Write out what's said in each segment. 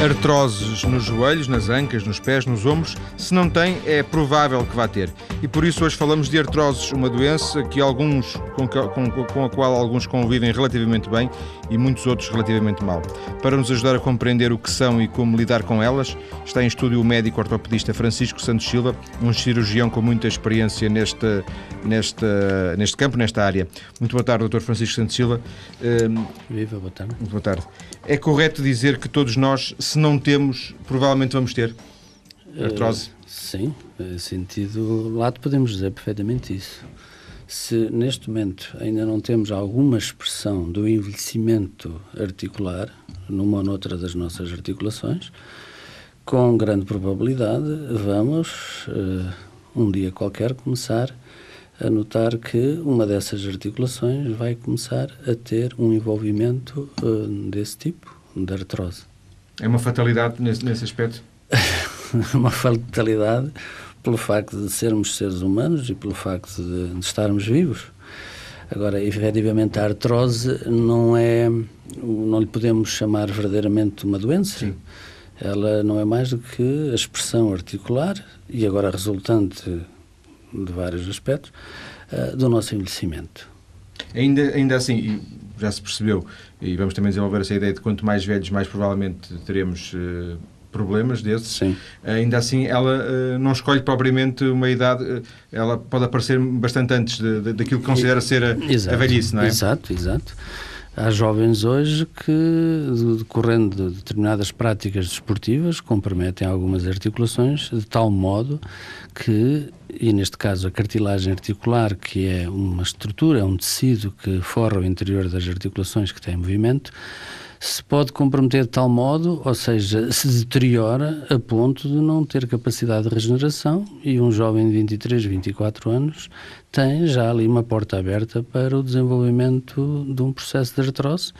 artroses nos joelhos, nas ancas, nos pés, nos ombros. Se não tem, é provável que vá ter. E por isso hoje falamos de artroses, uma doença que alguns, com, com, com a qual alguns convivem relativamente bem e muitos outros relativamente mal. Para nos ajudar a compreender o que são e como lidar com elas, está em estúdio o médico ortopedista Francisco Santos Silva, um cirurgião com muita experiência neste, neste, neste campo, nesta área. Muito boa tarde, Dr. Francisco Santos Silva. Viva, boa tarde. Muito boa tarde. É correto dizer que todos nós, se não temos, provavelmente vamos ter artrose? Uh, sim, em sentido lato podemos dizer perfeitamente isso. Se neste momento ainda não temos alguma expressão do envelhecimento articular numa ou noutra das nossas articulações, com grande probabilidade vamos, uh, um dia qualquer, começar a notar que uma dessas articulações vai começar a ter um envolvimento uh, desse tipo, de artrose. É uma fatalidade nesse, nesse aspecto? uma fatalidade pelo facto de sermos seres humanos e pelo facto de, de estarmos vivos. Agora, efetivamente, a artrose não é. não lhe podemos chamar verdadeiramente uma doença. Sim. Ela não é mais do que a expressão articular e agora resultante de vários aspectos, uh, do nosso envelhecimento. Ainda, ainda assim, já se percebeu, e vamos também desenvolver essa ideia de quanto mais velhos, mais provavelmente teremos uh, problemas desses. Sim. Ainda assim, ela uh, não escolhe propriamente uma idade, ela pode aparecer bastante antes de, de, daquilo que considera ser a, a velhice, não é? Exato, exato. Há jovens hoje que, decorrendo de determinadas práticas desportivas, comprometem algumas articulações de tal modo que, e neste caso a cartilagem articular, que é uma estrutura, é um tecido que forra o interior das articulações que têm movimento, se pode comprometer de tal modo, ou seja, se deteriora a ponto de não ter capacidade de regeneração e um jovem de 23, 24 anos tem já ali uma porta aberta para o desenvolvimento de um processo de artrose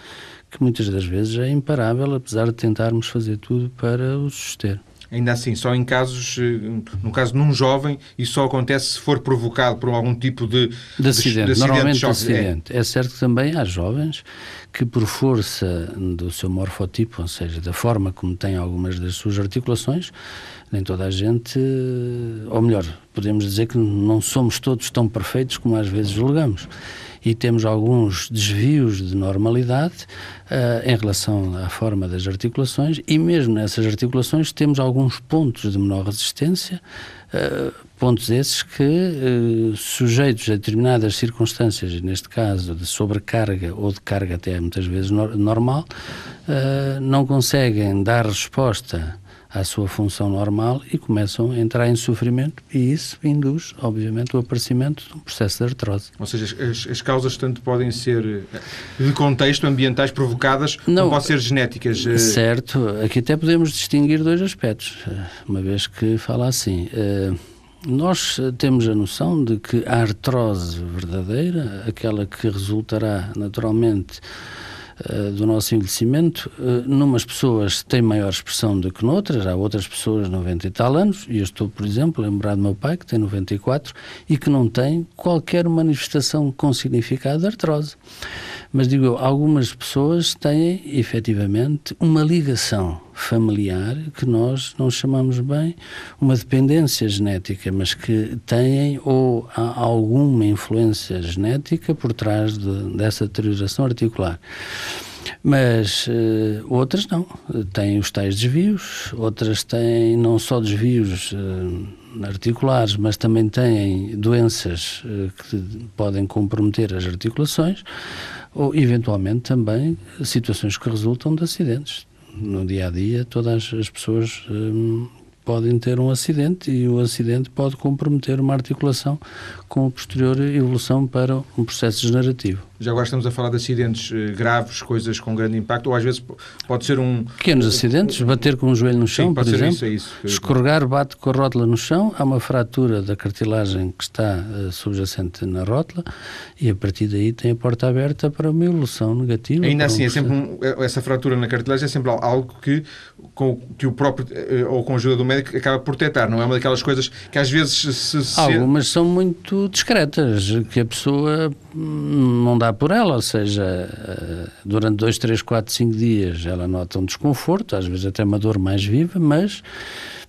que muitas das vezes é imparável, apesar de tentarmos fazer tudo para o suster. Ainda assim, só em casos, eh, no caso num jovem, isso só acontece se for provocado por algum tipo de, de acidente. De, de Normalmente de acidente. É. é certo que também há jovens que por força do seu morfotipo, ou seja, da forma como têm algumas das suas articulações, nem toda a gente, ou melhor, podemos dizer que não somos todos tão perfeitos como às vezes julgamos e temos alguns desvios de normalidade uh, em relação à forma das articulações e mesmo nessas articulações temos alguns pontos de menor resistência, uh, pontos esses que, uh, sujeitos a determinadas circunstâncias, neste caso de sobrecarga ou de carga até muitas vezes no normal, não conseguem dar resposta à sua função normal e começam a entrar em sofrimento e isso induz, obviamente, o aparecimento de um processo de artrose. Ou seja, as, as causas tanto podem ser eh, de contexto, ambientais provocadas, Não, como podem ser genéticas. Eh, certo, aqui até podemos distinguir dois aspectos, eh, uma vez que fala assim. Nós temos a noção de que a artrose verdadeira, aquela que resultará naturalmente eh, do nosso envelhecimento, uh, numas pessoas tem maior expressão do que noutras, há outras pessoas de 90 e tal anos, e eu estou, por exemplo, a lembrar do meu pai, que tem 94, e que não tem qualquer manifestação com significado de artrose. Mas digo eu, algumas pessoas têm efetivamente uma ligação familiar que nós não chamamos bem uma dependência genética, mas que têm ou há alguma influência genética por trás de, dessa deterioração articular. Mas uh, outras não, têm os tais desvios, outras têm não só desvios uh, articulares, mas também têm doenças uh, que podem comprometer as articulações ou eventualmente também situações que resultam de acidentes. No dia a dia, todas as pessoas hum, podem ter um acidente e o acidente pode comprometer uma articulação com a posterior evolução para um processo degenerativo. Já agora estamos a falar de acidentes eh, graves, coisas com grande impacto, ou às vezes pode ser um... Pequenos acidentes, bater com o joelho no chão, Sim, por exemplo, isso, é isso. escorregar, bate com a rótula no chão, há uma fratura da cartilagem que está uh, subjacente na rótula e a partir daí tem a porta aberta para uma evolução negativa. Ainda assim, é sempre um, é, essa fratura na cartilagem é sempre algo que, com, que o próprio, eh, ou com a ajuda do médico, acaba por detectar, não é uma daquelas coisas que às vezes se... se... Algumas são muito discretas, que a pessoa hum, não dá por ela, ou seja, uh, durante dois, três, quatro, cinco dias ela nota um desconforto, às vezes até uma dor mais viva, mas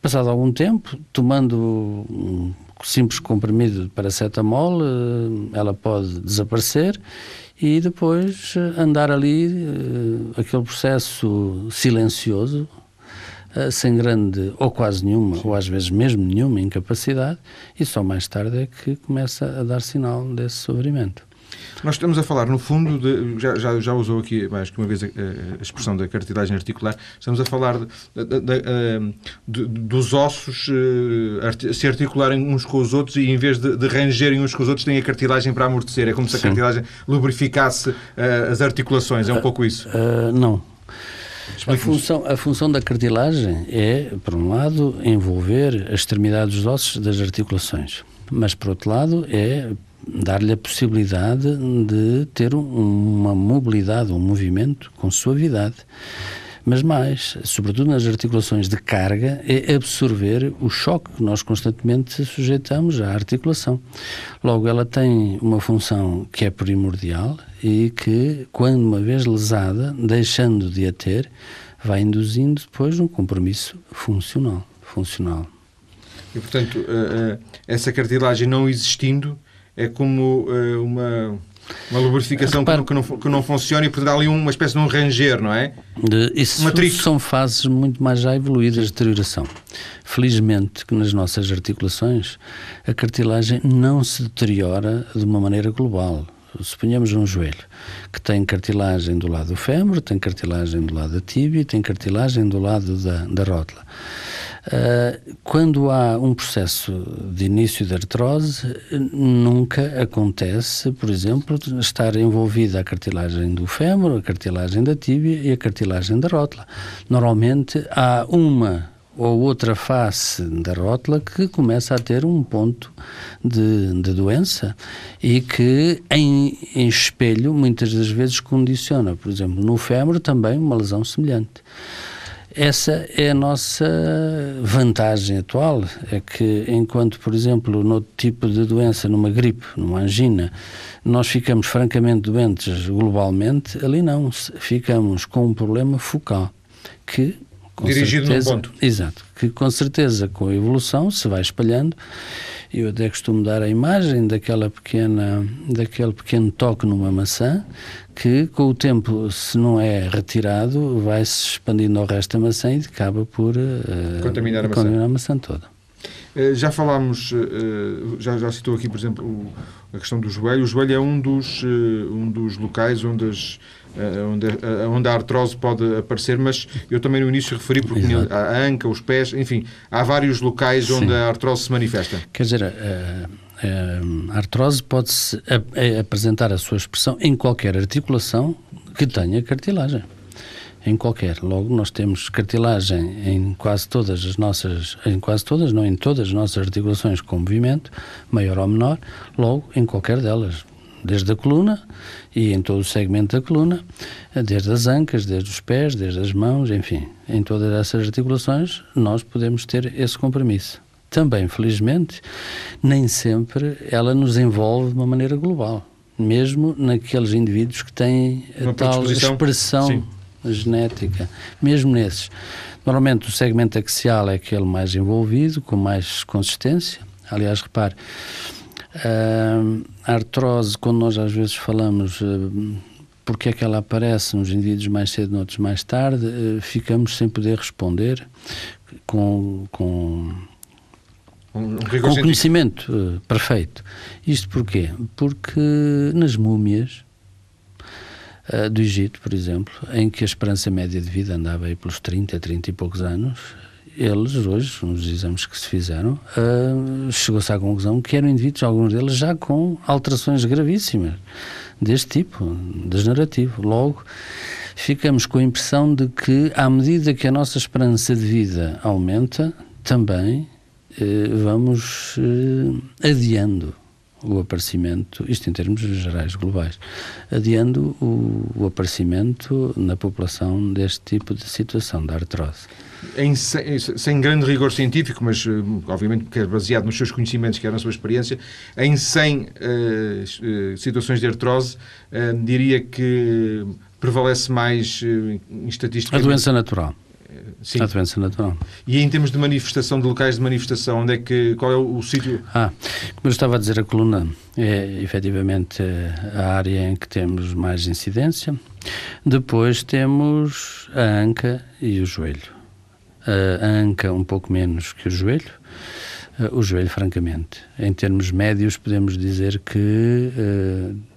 passado algum tempo, tomando um simples comprimido de paracetamol, uh, ela pode desaparecer e depois andar ali aquele processo silencioso eh, sem grande ou quase nenhuma, ou às vezes mesmo nenhuma incapacidade, e só mais tarde é que começa a dar sinal desse sofrimento. Nós estamos a falar, no fundo, de, já, já, já, usou aqui mais que uma vez a, a, expressão da cartilagem articular, estamos a falar de, de, dos ossos uh, se articularem uns com os outros e em vez de, rangerem uns com os outros têm a cartilagem para amortecer. É como se a Sim. cartilagem lubrificasse uh, as articulações. É um uh, pouco isso? não. A função, a função da cartilagem é, por um lado, envolver as extremidades dos ossos das articulações, mas, por outro lado, é dar-lhe a possibilidade de ter uma mobilidade, um movimento com suavidade. Mas mais, sobretudo nas articulações de carga, é absorver o choque que nós constantemente sujeitamos à articulação. Logo, ela tem uma função que é primordial e que, quando uma vez lesada, deixando de a ter, vai induzindo depois um compromisso funcional. funcional. E, portanto, eh, eh, essa cartilagem não existindo é como eh, uma uma lubrificação Repare, que, não, que, não, que não funciona e, portanto, há ali uma espécie de um ranger, não é? Isso uma são fases muito mais já evoluídas de deterioração. Felizmente que nas nossas articulações a cartilagem não se deteriora de uma maneira global. Suponhamos um joelho que tem cartilagem do lado do fémur, tem cartilagem do lado da tíbia e tem cartilagem do lado da, da rótula. Uh, quando há um processo de início de artrose, nunca acontece, por exemplo, estar envolvida a cartilagem do fémur, a cartilagem da tíbia e a cartilagem da rótula. Normalmente há uma ou outra face da rótula que começa a ter um ponto de, de doença e que em, em, espelho muitas das vezes condiciona, por exemplo, no fémur também uma lesão semelhante. Essa é a nossa vantagem atual, é que enquanto, por exemplo, no tipo de doença, numa gripe, numa angina, nós ficamos francamente doentes globalmente, ali não, ficamos com um problema focal que dirigido certeza, num ponto. Exato, que com certeza com a evolução se vai espalhando. Eu até costumo dar a imagem daquela pequena, daquele pequeno toque numa maçã que com o tempo, se não é retirado, vai se expandindo ao resto da maçã e acaba por uh, contaminar, a, contaminar maçã. a maçã toda. Uh, já falámos, uh, já, já citou aqui, por exemplo, o, a questão do joelho. O joelho é um dos, um dos locais onde as eh, onde, eh, onde a artrose pode aparecer, mas eu também no início referi porque Exato. a anca, os pés, enfim, há vários locais Sim. onde a artrose se manifesta. Quer dizer, a artrose pode-se apresentar a sua expressão em qualquer articulação que tenha cartilagem. Em qualquer. Logo, nós temos cartilagem em quase todas as nossas, em quase todas, não em todas as nossas articulações com movimento, maior ou menor, logo em qualquer delas desde a coluna e em todo o segmento da coluna, desde as ancas, desde os pés, desde as mãos, enfim, em todas essas articulações, nós podemos ter esse compromisso. Também, felizmente, nem sempre ela nos envolve de uma maneira global, mesmo naqueles indivíduos que têm a tal expressão Sim. genética, mesmo nesses. Normalmente o segmento axial é aquele mais envolvido, com mais consistência. Aliás, repare, Uh, a artrose, quando nós às vezes falamos uh, porque é que ela aparece nos indivíduos mais cedo, noutros mais tarde, uh, ficamos sem poder responder com, com, um, com conhecimento uh, perfeito. Isto porquê? Porque nas múmias do Egito, por exemplo, em que a esperança média de vida andava aí pelos 30, 30 e poucos anos, eles hoje, nos exames que se fizeram, uh, chegou-se à conclusão que eram indivíduos, alguns deles já com alterações gravíssimas deste tipo, degenerativo. Logo, ficamos com a impressão de que, à medida que a nossa esperança de vida aumenta, também uh, vamos uh, adiando o aparecimento, isto em termos gerais globais, adiando o, o aparecimento na população deste tipo de situação, da artrose. em, sem grande rigor científico, mas eh, obviamente porque é baseado nos seus conhecimentos, que é na sua experiência, em 100 uh, situações de artrose, uh, diria que prevalece mais uh, em estatística. A doença natural. Sim. A doença natural. E em termos de manifestação, de locais de manifestação, onde é que, qual é o, o sítio? Ah, como eu estava a dizer, a coluna é efetivamente a área em que temos mais incidência. Depois temos a anca e o joelho. A anca um pouco menos que o joelho. O joelho, francamente. Em termos médios, podemos dizer que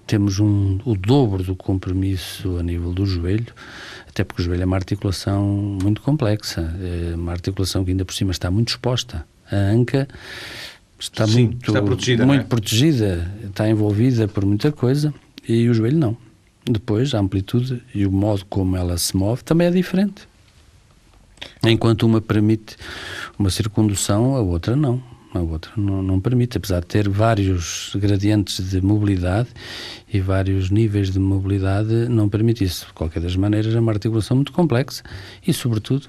temos um, o dobro do compromisso a nível do joelho até porque o joelho é uma articulação muito complexa, é uma articulação que ainda por cima está muito exposta. A anca está Sim, muito, está protegida, muito é? protegida, está envolvida por muita coisa e o joelho não. Depois, a amplitude e o modo como ela se move também é diferente. Enquanto uma permite uma circundução, a outra não a outra não, não, permite, apesar de ter vários gradientes de mobilidade e vários níveis de mobilidade, não permite isso. De qualquer das maneiras, é uma articulação muito complexa e, sobretudo,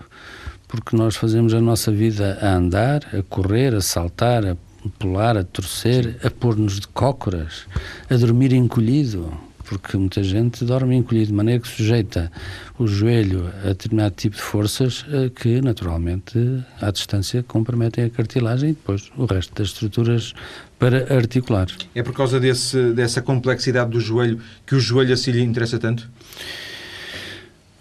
porque nós fazemos a nossa vida a andar, a correr, a saltar, a pular, a torcer, a pôr-nos de cócoras, a dormir encolhido porque muita gente dorme encolhido de maneira que sujeita o joelho a determinado tipo de forças eh, que, naturalmente, à distância comprometem a cartilagem e depois o resto das estruturas para articular. É por causa desse, dessa complexidade do joelho que o joelho assim lhe interessa tanto?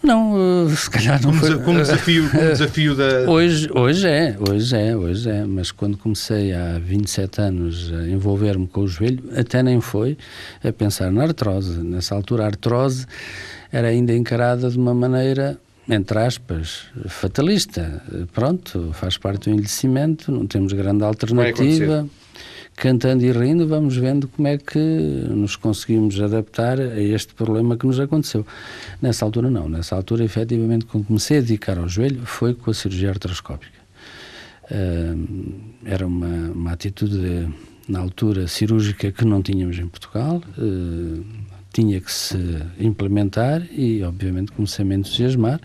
Não, uh, se calhar não como, foi. Como desafio, como desafio da. Hoje, hoje é, hoje é, hoje é. Mas quando comecei há 27 anos a envolver-me com o joelho, até nem foi a pensar na artrose. Nessa altura, a artrose era ainda encarada de uma maneira, entre aspas, fatalista. Pronto, faz parte do envelhecimento, não temos grande alternativa cantando e rindo, vamos vendo como é que nos conseguimos adaptar a este problema que nos aconteceu. Nessa altura, não. Nessa altura, efetivamente, quando comecei a dedicar ao joelho, foi com a cirurgia artroscópica. Uh, era uma, uma atitude, na altura, cirúrgica que não tínhamos em Portugal. Uh, tinha que se implementar e, obviamente, comecei a me entusiasmar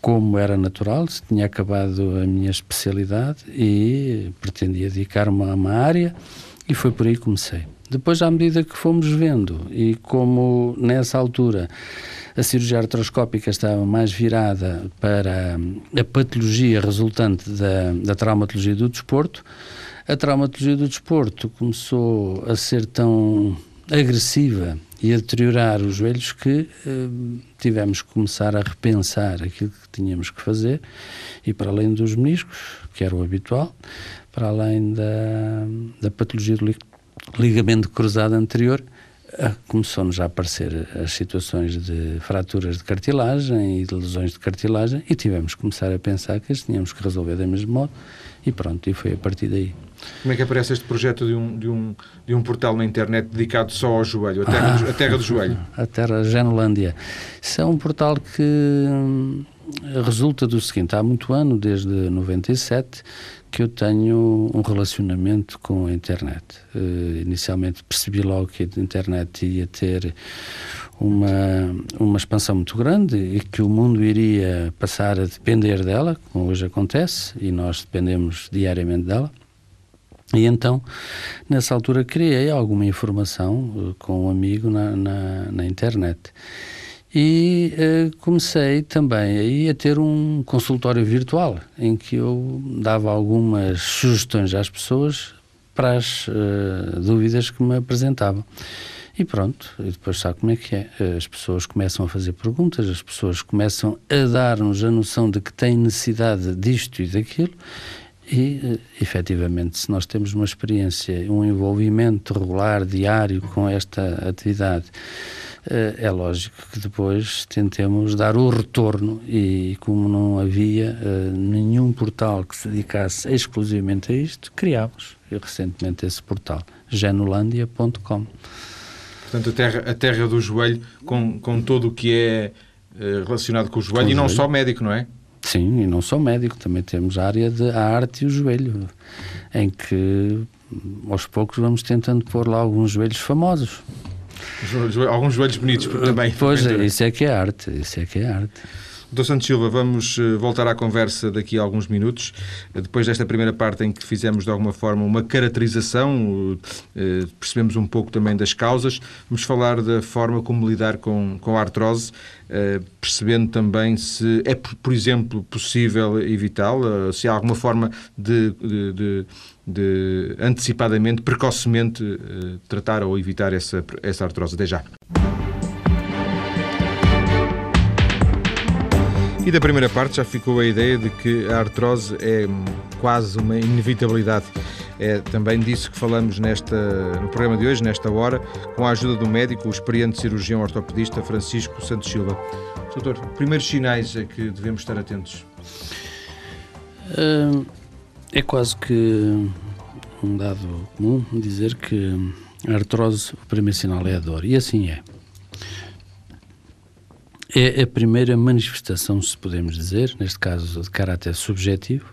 como era natural, tinha acabado a minha especialidade e pretendia dedicar-me a uma área e foi por aí que comecei. Depois, à medida que fomos vendo e como nessa altura a cirurgia artroscópica estava mais virada para a patologia resultante da, da traumatologia do desporto, a traumatologia do desporto começou a ser tão agressiva e a deteriorar os joelhos que eh, tivemos que começar a repensar aquilo que tínhamos que fazer e para além dos meniscos, que era o habitual, para além da, da patologia do ligamento cruzado anterior, eh, começou-nos a aparecer as situações de fraturas de cartilagem e de lesões de cartilagem e tivemos que começar a pensar que as tínhamos que resolver da mesmo modo e pronto, e foi a partir daí. Como é que aparece este projeto de um, de um, de um portal na internet dedicado só ao joelho, a terra, ah, do, a terra do joelho? A terra Genolândia. Isso é um portal que hum, resulta do seguinte, há muito ano, desde 97, que eu tenho um relacionamento com a internet. Uh, inicialmente percebi logo que a internet ia ter uma, uma expansão muito grande e que o mundo iria passar a depender dela, como hoje acontece, e nós dependemos diariamente dela. E então, nessa altura, criei alguma informação uh, com um amigo na, na, na internet. E uh, comecei também aí a ter um consultório virtual, em que eu dava algumas sugestões às pessoas para as uh, dúvidas que me apresentavam. E pronto, e depois sabe como é que é. As pessoas começam a fazer perguntas, as pessoas começam a dar-nos a noção de que têm necessidade disto e daquilo, e, eh, efetivamente, se nós temos uma experiência, um envolvimento regular, diário com esta atividade, eh, é lógico que depois tentemos dar o retorno e como não havia eh, nenhum portal que se dedicasse exclusivamente a isto, criámos recentemente esse portal, genulandia.com. Portanto, a terra, a terra do joelho com, com todo o que é relacionado com o joelho com e não joelho. só médico, não é? Sim, e não sou médico, também temos a área de a arte e o joelho, em que aos poucos vamos tentando pôr lá alguns joelhos famosos. Alguns joelhos bonitos também. Pois, é, isso é que é arte, isso é que é arte. Doutor Santos Silva, vamos eh, voltar à conversa daqui a alguns minutos, eh, depois desta primeira parte em que fizemos de alguma forma uma caracterização, eh, percebemos um pouco também das causas, vamos falar da forma como lidar com, com a artrose, percebendo também se é, por exemplo, possível evitá-la, se há alguma forma de, de, de, de antecipadamente, precocemente tratar ou evitar essa, essa artrose. Até já. E da primeira parte já ficou a ideia de que a artrose é quase uma inevitabilidade. É também disso que falamos nesta, no programa de hoje, nesta hora, com a ajuda do médico, o experiente cirurgião ortopedista Francisco Santos Silva. Doutor, primeiros sinais a que devemos estar atentos? Hum, é quase que um dado comum dizer que a artrose, o primeiro sinal é a dor, e assim é. É a primeira manifestação, se podemos dizer, neste caso de caráter subjetivo,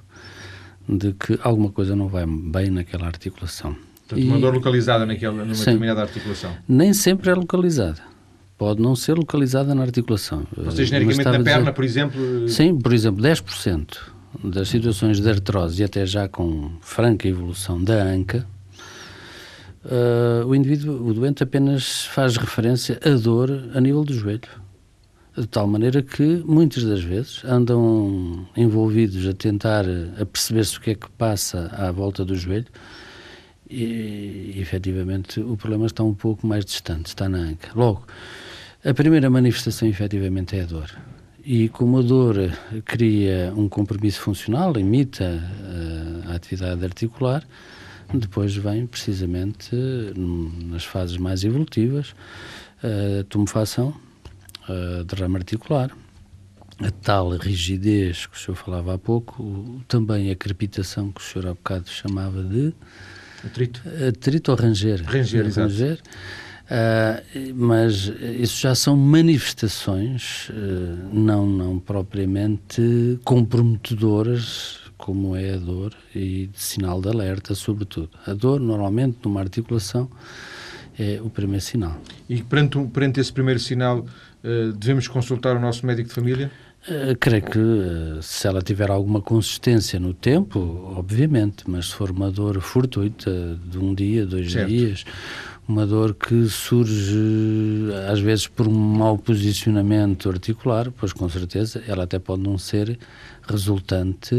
de que alguma coisa não vai bem naquela articulação. Portanto, uma dor localizada naquela, numa sim, determinada articulação. Nem sempre é localizada. Pode não ser localizada na articulação. Ou seja, genericamente na perna, dizer, por exemplo? Sim, por exemplo, 10% das situações de artrose, e até já com franca evolução da anca, uh, o indivíduo, o doente apenas faz referência à dor a nível do joelho de tal maneira que muitas das vezes andam envolvidos a tentar a perceber-se o que é que passa à volta do joelho e, efetivamente o problema está um pouco mais distante, está na anca. Logo, a primeira manifestação efetivamente é a dor. E como a dor cria um compromisso funcional, imita uh, a atividade articular, depois vem precisamente nas fases mais evolutivas a tumefação, uh, derrame articular, a tal rigidez que o senhor falava há pouco, também a crepitação que o senhor há bocado chamava de... Atrito. Atrito ou ranger. Ranger, exato. Ranger. Uh, mas isso já são manifestações uh, não, não propriamente comprometedoras, como é a dor, e de sinal de alerta, sobretudo. A dor, normalmente, numa articulação, é o primeiro sinal. E perante, perante esse primeiro sinal, devemos consultar o nosso médico de família? Uh, creio que uh, se ela tiver alguma consistência no tempo, obviamente, mas se for uma dor fortuita de um dia, dois certo. dias, uma dor que surge às vezes por um mau posicionamento articular, pois com certeza ela até pode não ser resultante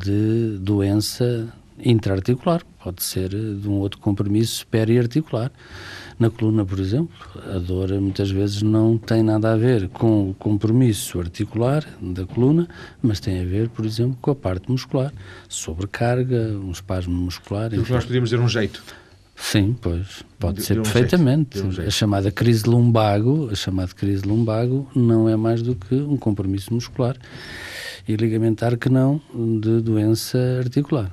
de doença intraarticular, pode ser de um outro compromisso periarticular. Na coluna, por exemplo, a dor muitas vezes não tem nada a ver com o compromisso articular da coluna, mas tem a ver, por exemplo, com a parte muscular, sobrecarga, um espasmo muscular. Que nós podíamos dizer um jeito. Sim, pois, pode de, ser de um perfeitamente. Um a chamada crise lumbago, a chamada crise lumbago não é mais do que um compromisso muscular e ligamentar que não de doença articular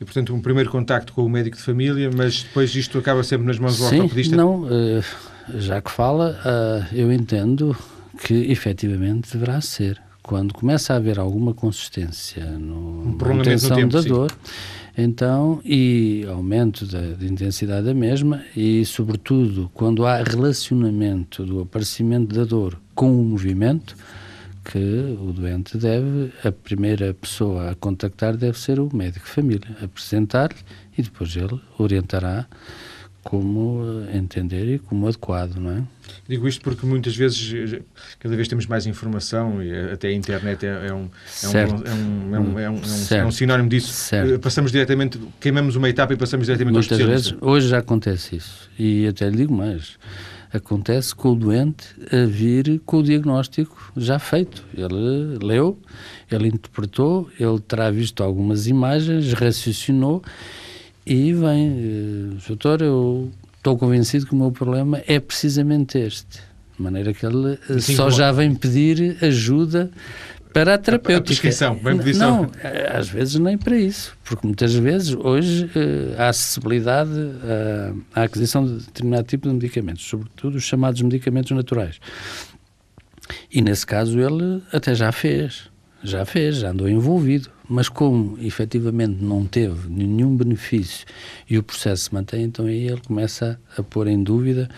e, portanto, um primeiro contacto com o médico de família, mas depois isto acaba sempre nas mãos do Sim, ortopedista? não, uh, já que fala, uh, eu entendo que efetivamente deverá ser. Quando começa a haver alguma consistência no, um na da dor, então, e aumento da, da, intensidade da mesma, e sobretudo quando há relacionamento do aparecimento da dor com o movimento, que o doente deve, a primeira pessoa a contactar deve ser o médico de família, apresentar-lhe e depois ele orientará como entender e como adequado, não é? Digo isto porque muitas vezes, cada vez temos mais informação e até a internet é, é um, é um, sinónimo disso. Certo. Passamos diretamente, queimamos uma etapa e passamos diretamente Muitas ao vezes, hoje já acontece isso. E até lhe digo mais, acontece com o doente a vir com o diagnóstico já feito. Ele leu, ele interpretou, ele terá visto algumas imagens, raciocinou e vem, eh, doutor, eu estou convencido que o meu problema é precisamente este. De maneira que ele eh, Sim, só já vem pedir ajuda para a terapêutica. A prescrição, bem Não, às vezes nem para isso, porque muitas vezes hoje eh, há acessibilidade à, à aquisição de determinado tipo de medicamentos, sobretudo os chamados medicamentos naturais. E nesse caso ele até já fez. Já fez, já andou envolvido, mas como efetivamente não teve nenhum benefício e o processo se mantém, então aí ele começa a pôr em dúvida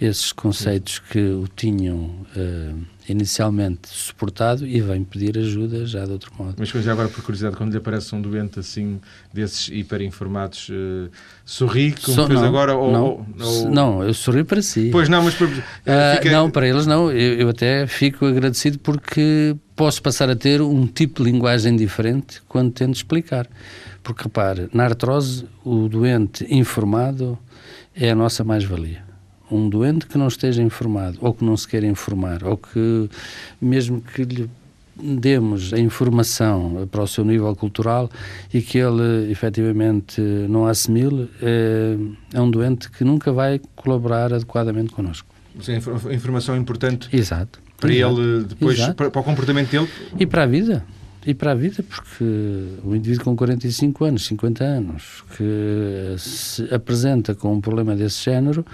esses conceitos que o tinham uh, inicialmente suportado e vem pedir ajuda já de outro modo. Mas já agora, por curiosidade, quando lhe aparece um doente assim, desses hiperinformados, uh, sorri como so, fez não, agora? Ou, não, ou, não, eu sorri para si. Pois não, mas... Por, uh, fica... Não, para eles não. Eu, eu até fico agradecido porque posso passar a ter um tipo de linguagem diferente quando tento explicar. Porque, repare, na artrose, o doente informado é a nossa mais-valia um doente que não esteja informado ou que não se queira informar ou que mesmo que lhe demos a informação para o seu nível cultural e que ele efetivamente não assimile, é, é um doente que nunca vai colaborar adequadamente connosco. É informação importante Exato. Para Exato. ele, depois. Para, para, o comportamento dele? E para a vida. E para a vida, porque o indivíduo com 45 anos, 50 anos, que se apresenta com um problema desse género,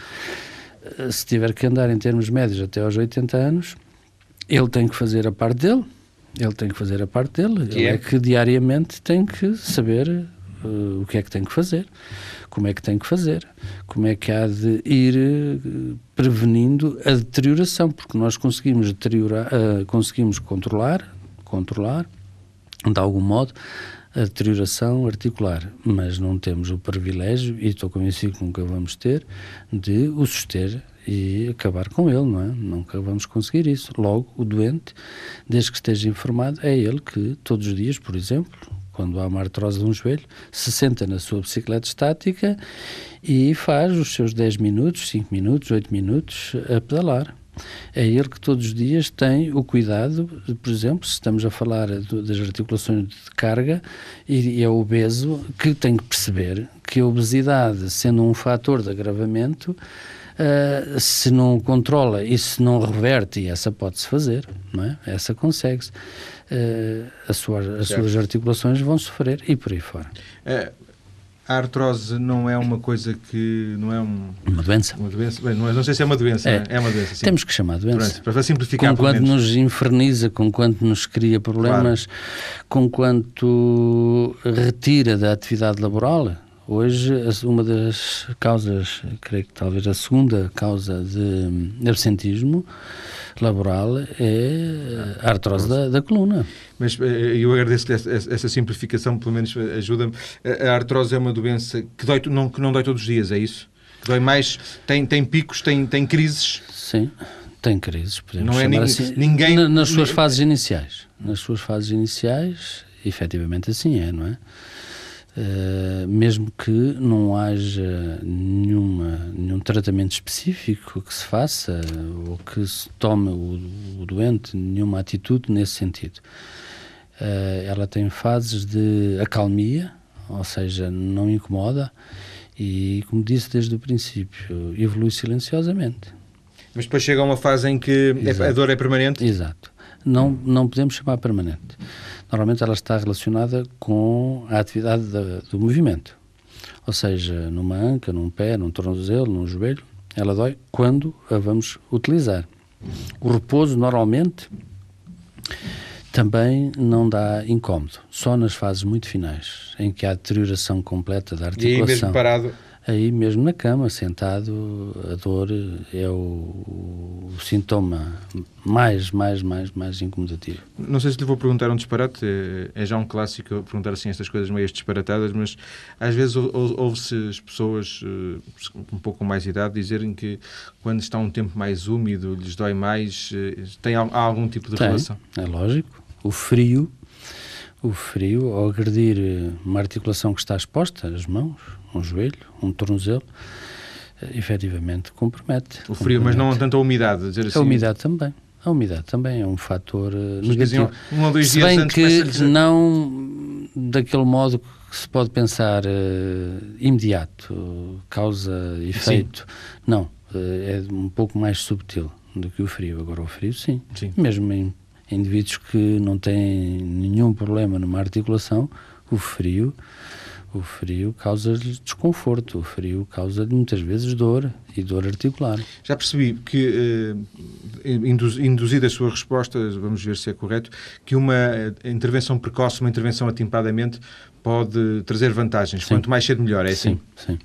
eh, se tiver que andar em termos médios até aos 80 anos, ele tem que fazer a parte dele, ele tem que fazer a parte dele, que ele é? é? que diariamente tem que saber uh, o que é que tem que fazer, como é que tem que fazer, como é que há de ir uh, prevenindo a deterioração, porque nós conseguimos deteriorar, uh, conseguimos controlar, controlar, de algum modo, a deterioração articular, mas não temos o privilégio, e estou convencido que nunca vamos ter, de o suster e acabar com ele, não é? Nunca vamos conseguir isso. Logo, o doente, desde que esteja informado, é ele que todos os dias, por exemplo, quando há uma artrose de um joelho, se senta na sua bicicleta estática e faz os seus 10 minutos, 5 minutos, 8 minutos a pedalar. É ele que todos os dias tem o cuidado, por exemplo, se estamos a falar das articulações de carga, e é obeso, que tem que perceber que a obesidade, sendo um fator de agravamento, Uh, se não controla e se não reverte, e essa pode-se fazer, não é? Essa consegue-se. Uh, as, suas, as suas articulações vão sofrer e por aí fora. Uh, a artrose não é uma coisa que não é um, uma doença. Uma doença. Bem, não, é, não sei se é uma doença. É, é uma doença. Sim. Temos que chamar doença. Pronto, para simplificar. Com quanto nos inferniza, com quanto nos cria problemas, claro. com quanto retira da atividade laboral. Hoje, uma das causas, creio que talvez a segunda causa de absentismo laboral é a artrose da, da coluna. Mas eh, eu agradeço-lhe essa, essa, simplificação, pelo menos ajuda-me. A artrose é uma doença que, dói, não, que não dói todos os dias, é isso? Que dói mais, tem, tem picos, tem, tem crises? Sim, tem crises, podemos não é ninguém, assim, ninguém... nas suas fases iniciais. Nas suas fases iniciais, efetivamente assim é, não é? Uh, mesmo que não haja nenhuma, nenhum tratamento específico que se faça ou que se tome o, o doente nenhuma atitude nesse sentido. Uh, ela tem fases de acalmia, ou seja, não incomoda e, como disse desde o princípio, evolui silenciosamente. Mas depois chega a uma fase em que Exato. a dor é permanente? Exato. Não, não podemos chamar permanente normalmente ela está relacionada com a atividade da, do movimento. Ou seja, numa anca, num pé, num tornozelo, num joelho, ela dói quando a vamos utilizar. O repouso, normalmente, também não dá incómodo, só nas fases muito finais, em que há deterioração completa da articulação. E aí mesmo parado aí mesmo na cama, sentado, a dor é o, o, sintoma mais, mais, mais, mais incomodativo. Não sei se lhe vou perguntar um disparate, é, é já um clássico perguntar assim estas coisas meio disparatadas, mas às vezes ouve-se as pessoas uh, um pouco mais idade dizerem que quando está um tempo mais úmido lhes dói mais, uh, tem há algum tipo de tem, relação? É lógico. O frio o frio, ao agredir eh, uma articulação que está exposta, as mãos, um joelho, um tornozelo, eh, efetivamente compromete. O frio, compromete. mas não tanto a umidade, dizer assim. A umidade também. A umidade também é um fator uh, negativo. Um ou dois se bem que não daquele modo que se pode pensar uh, imediato, causa efeito. Sim. Não, uh, é um pouco mais subtil do que o frio. Agora o frio, sim. sim. Mesmo em indivíduos que não têm nenhum problema numa articulação, o frio, O frio causa-lhe desconforto, o frio causa-lhe muitas vezes dor e dor articular. Já percebi que, eh, induzida a sua resposta, vamos ver se é correto, que uma eh, intervenção precoce, uma intervenção atimpadamente, pode trazer vantagens. Sim. Quanto mais cedo, melhor, é assim? Sim, sim.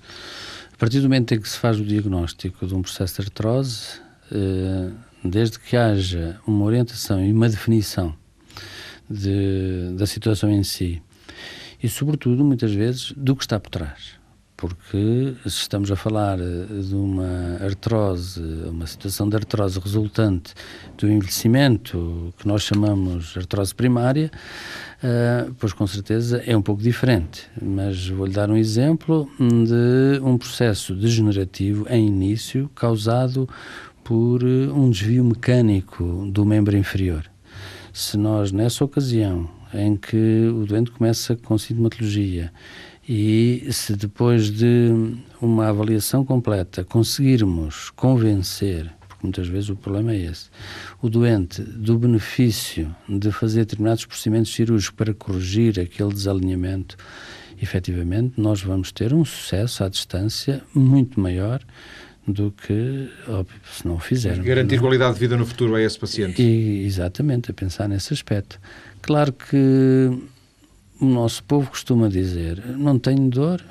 A partir do momento em que se faz o diagnóstico de um processo de artrose, eh, desde que haja uma orientação e uma definição de, da situação em si, e, sobretudo, muitas vezes, do que está por trás. Porque se estamos a falar eh, de uma artrose, uma situação de artrose resultante do envelhecimento, que nós chamamos artrose primária, uh, pois com certeza é um pouco diferente. Mas vou-lhe dar um exemplo de um processo degenerativo em início causado por eh, um desvio mecânico do membro inferior. Se nós, nessa ocasião, em que o doente começa com sintomatologia e se depois de uma avaliação completa conseguirmos convencer, porque muitas vezes o problema é esse, o doente do benefício de fazer determinados procedimentos cirúrgicos para corrigir aquele desalinhamento, efetivamente nós vamos ter um sucesso à distância muito maior do que, óbvio, se não o fizermos. Garantir não? qualidade de vida no futuro a esse paciente. E, exatamente, a pensar nesse aspecto. Claro que o nosso povo costuma dizer: não tenho dor,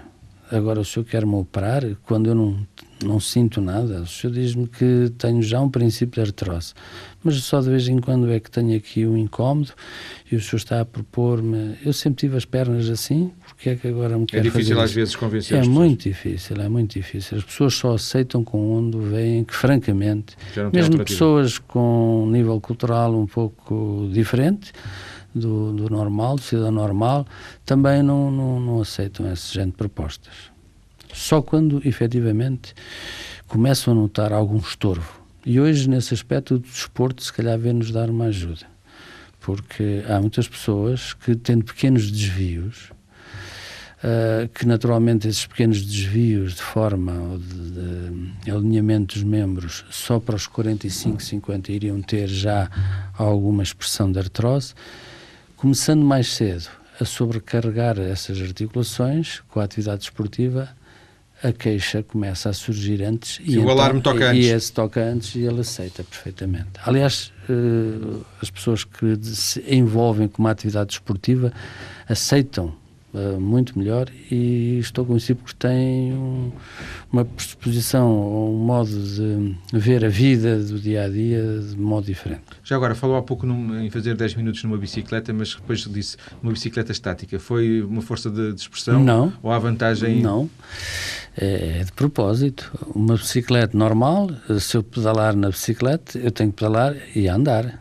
agora o senhor quer-me operar quando eu não, não sinto nada. O senhor diz-me que tenho já um princípio de artrose, mas só de vez em quando é que tenho aqui um incómodo e o senhor está a propor-me. Eu sempre tive as pernas assim, porque é que agora me quer É difícil às vezes convencer É muito difícil, é muito difícil. As pessoas só aceitam com onde veem que, francamente, mesmo pessoas com um nível cultural um pouco diferente do, do normal, do cidadão normal, também não, não, não aceitam esse género de propostas. Só quando, efetivamente, começam a notar algum estorvo. E hoje, nesse aspecto, o desporto, se calhar, vem-nos dar uma ajuda. Porque há muitas pessoas que, tendo pequenos desvios, Uh, que naturalmente esses pequenos desvios de forma ou de, de, alinhamento dos membros só para os 45, 50 iriam ter já alguma expressão de artrose, começando mais cedo a sobrecarregar essas articulações com a atividade esportiva, a queixa começa a surgir antes e, e o então, alarme toca antes. E esse toca antes e ele aceita perfeitamente. Aliás, uh, as pessoas que se envolvem com uma atividade esportiva aceitam uh, muito melhor e estou convencido que têm um, uma predisposição, um modo de ver a vida do dia a dia de modo diferente. Já agora, falou há pouco num, em fazer 10 minutos numa bicicleta, mas depois disse uma bicicleta estática. Foi uma força de, de expressão? Não. Ou há vantagem? Não. É, é de propósito. Uma bicicleta normal, se eu pedalar na bicicleta, eu tenho que pedalar e andar,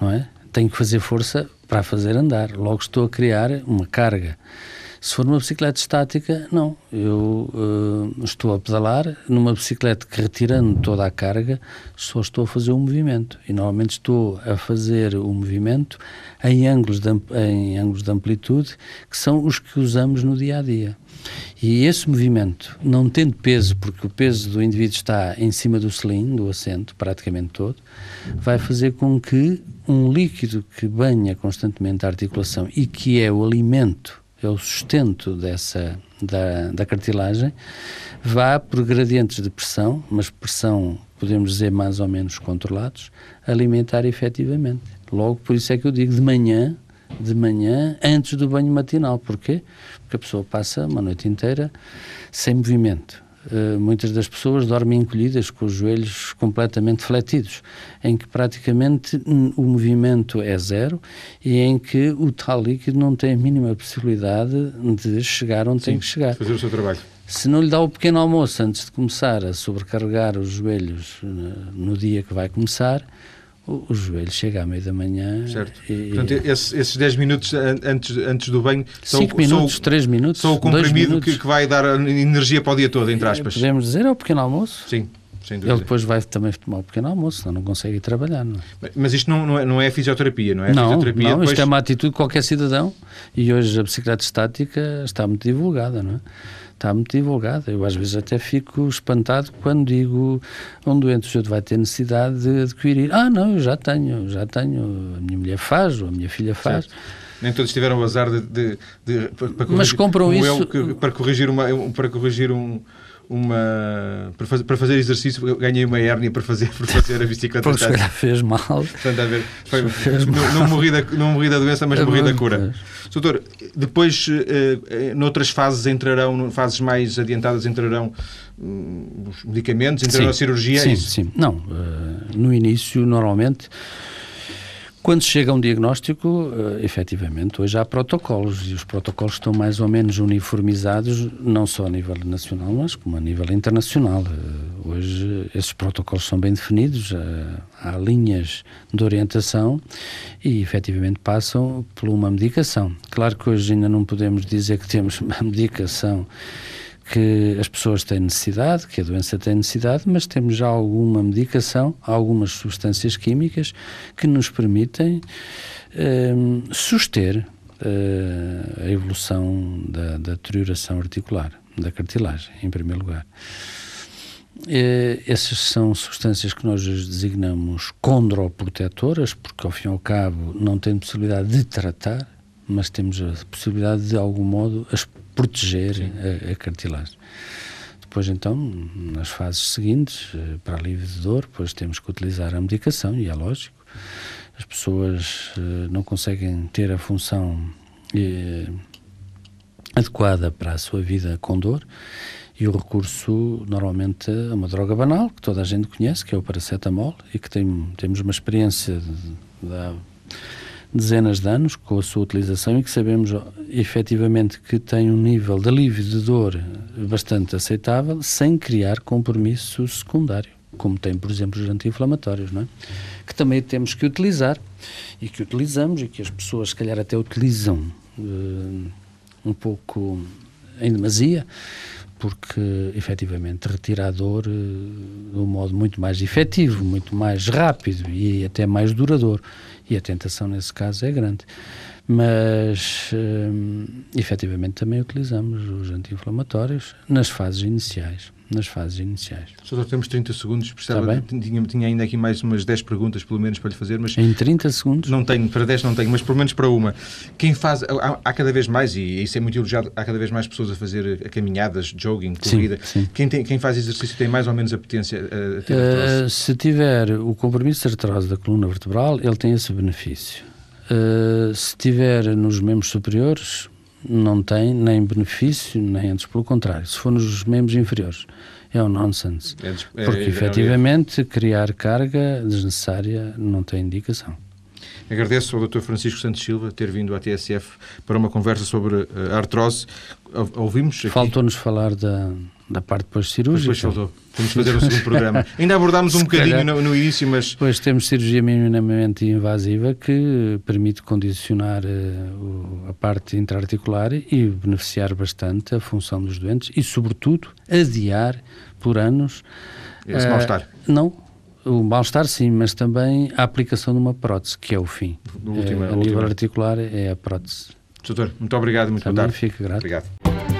não é? Tenho que fazer força para fazer andar. Logo estou a criar uma carga. Se for numa bicicleta estática, não. Eu uh, estou a pedalar numa bicicleta que, retirando toda a carga, só estou a fazer um movimento. E normalmente estou a fazer o um movimento em ângulos, de, em ângulos de amplitude que são os que usamos no dia a dia. E esse movimento, não tendo peso, porque o peso do indivíduo está em cima do selim, do assento, praticamente todo, vai fazer com que um líquido que banha constantemente a articulação e que é o alimento é o sustento dessa, da, da cartilagem, vá por gradientes de pressão, mas pressão, podemos dizer, mais ou menos controlados, alimentar efetivamente. Logo, por isso é que eu digo de manhã, de manhã, antes do banho matinal. Porquê? Porque a pessoa passa uma noite inteira sem movimento. Uh, muitas das pessoas dormem encolhidas com os joelhos completamente fletidos, em que praticamente o movimento é zero e em que o tal líquido não tem a mínima possibilidade de chegar onde Sim, tem que chegar. Fazer o seu trabalho. Se não lhe dá o pequeno almoço antes de começar a sobrecarregar os joelhos uh, no dia que vai começar, o, o joelho chega à meia da manhã. Certo. E, Portanto, esse, esses 10 minutos antes, antes do banho 5 minutos, 3 minutos. São o comprimido que, que, vai dar energia para o dia todo, entre aspas. Podemos dizer, é o pequeno almoço. Sim. Sem dúvida. Ele depois vai também tomar o pequeno almoço, senão não consegue ir trabalhar. Não é? Mas isto não, não, é, não é fisioterapia, não é? Não, fisioterapia não depois... isto é uma atitude de qualquer cidadão e hoje a bicicleta estática está muito divulgada, não é? Está muito divulgada. Eu às vezes até fico espantado quando digo um doente senhor vai ter necessidade de adquirir. Ah, não, eu já tenho, já tenho, a minha mulher faz, ou a minha filha faz. Certo. Nem todos tiveram o azar de, de, de para corrigir, Mas compram isso... Eu, que, para corrigir, uma, para corrigir um, uma para fazer, para fazer exercício ganhei uma hérnia para fazer para fazer a bicicleta. Pois se fez mal. Portanto, a ver, foi, fez não, não, morri da, não morri da doença mas é morri da cura. doutor depois uh, noutras fases entrarão fases mais adiantadas entrarão um, os medicamentos entrarão sim, a cirurgia sim, é sim. Não uh, no início normalmente quando chega um diagnóstico, uh, efetivamente, hoje há protocolos e os protocolos estão mais ou menos uniformizados, não só a nível nacional, mas como a nível internacional. Uh, hoje esses protocolos são bem definidos, uh, há linhas de orientação e efetivamente passam por uma medicação. Claro que hoje ainda não podemos dizer que temos uma medicação que as pessoas têm necessidade, que a doença tem necessidade, mas temos já alguma medicação, algumas substâncias químicas que nos permitem uh, suster uh, a evolução da, da deterioração articular, da cartilagem, em primeiro lugar. Uh, essas são substâncias que nós designamos condroprotetoras, porque ao fim e ao cabo não tem possibilidade de tratar, mas temos a possibilidade de, de algum modo, as proteger a, a, cartilagem. Depois, então, nas fases seguintes, eh, para alívio de dor, depois temos que utilizar a medicação, e é lógico. As pessoas uh, não conseguem ter a função uh, adequada para a sua vida com dor, e o recurso, normalmente, é uma droga banal, que toda a gente conhece, que é o paracetamol, e que tem, temos uma experiência de, dezenas de anos com a sua utilização e que sabemos efetivamente que tem um nível de alívio de dor bastante aceitável sem criar compromisso secundário, como tem, por exemplo, os anti-inflamatórios, não é? Que também temos que utilizar e que utilizamos e que as pessoas, se calhar, até utilizam uh, um pouco em demasia, porque efetivamente retira a dor uh, de um modo muito mais efetivo, muito mais rápido e até mais duradouro e a tentação nesse caso é grande. Mas, hum, efetivamente, também utilizamos os anti-inflamatórios nas fases iniciais. Nas fases iniciais. Só temos 30 segundos, precisava, tinha, tinha ainda aqui mais umas 10 perguntas, pelo menos, para lhe fazer. Mas em 30 segundos? Não tenho, para 10 não tenho, mas pelo menos para uma. Quem faz, há, há cada vez mais, e isso é muito elogiado, há cada vez mais pessoas a fazer caminhadas, jogging, corrida. Sim, sim. Quem, tem, quem faz exercício tem mais ou menos apetência a ter uh, Se tiver o compromisso de artrose da coluna vertebral, ele tem esse benefício. Uh, se tiver nos membros superiores, não tem nem benefício, nem antes, pelo contrário. Se for nos membros inferiores, é um nonsense. É, é, porque, é, efetivamente, criar carga desnecessária não tem indicação. Agradeço ao Dr. Francisco Santos Silva ter vindo à TSF para uma conversa sobre uh, artrose. Ouvimos aqui... Faltou-nos falar da, da parte depois cirúrgica. Depois faltou. Temos que fazer o segundo programa. Ainda abordámos um bocadinho no, no, início, mas... Depois temos cirurgia minimamente invasiva que permite condicionar uh, a parte intraarticular e beneficiar bastante a função dos doentes e, sobretudo, adiar por anos... Esse uh, mal-estar. Não, o mal-estar sim, mas também a aplicação de uma prótese, que é o fim. Última, é, a nível articular é a prótese. Doutor, muito obrigado, muito também boa tarde. fico grato. Obrigado.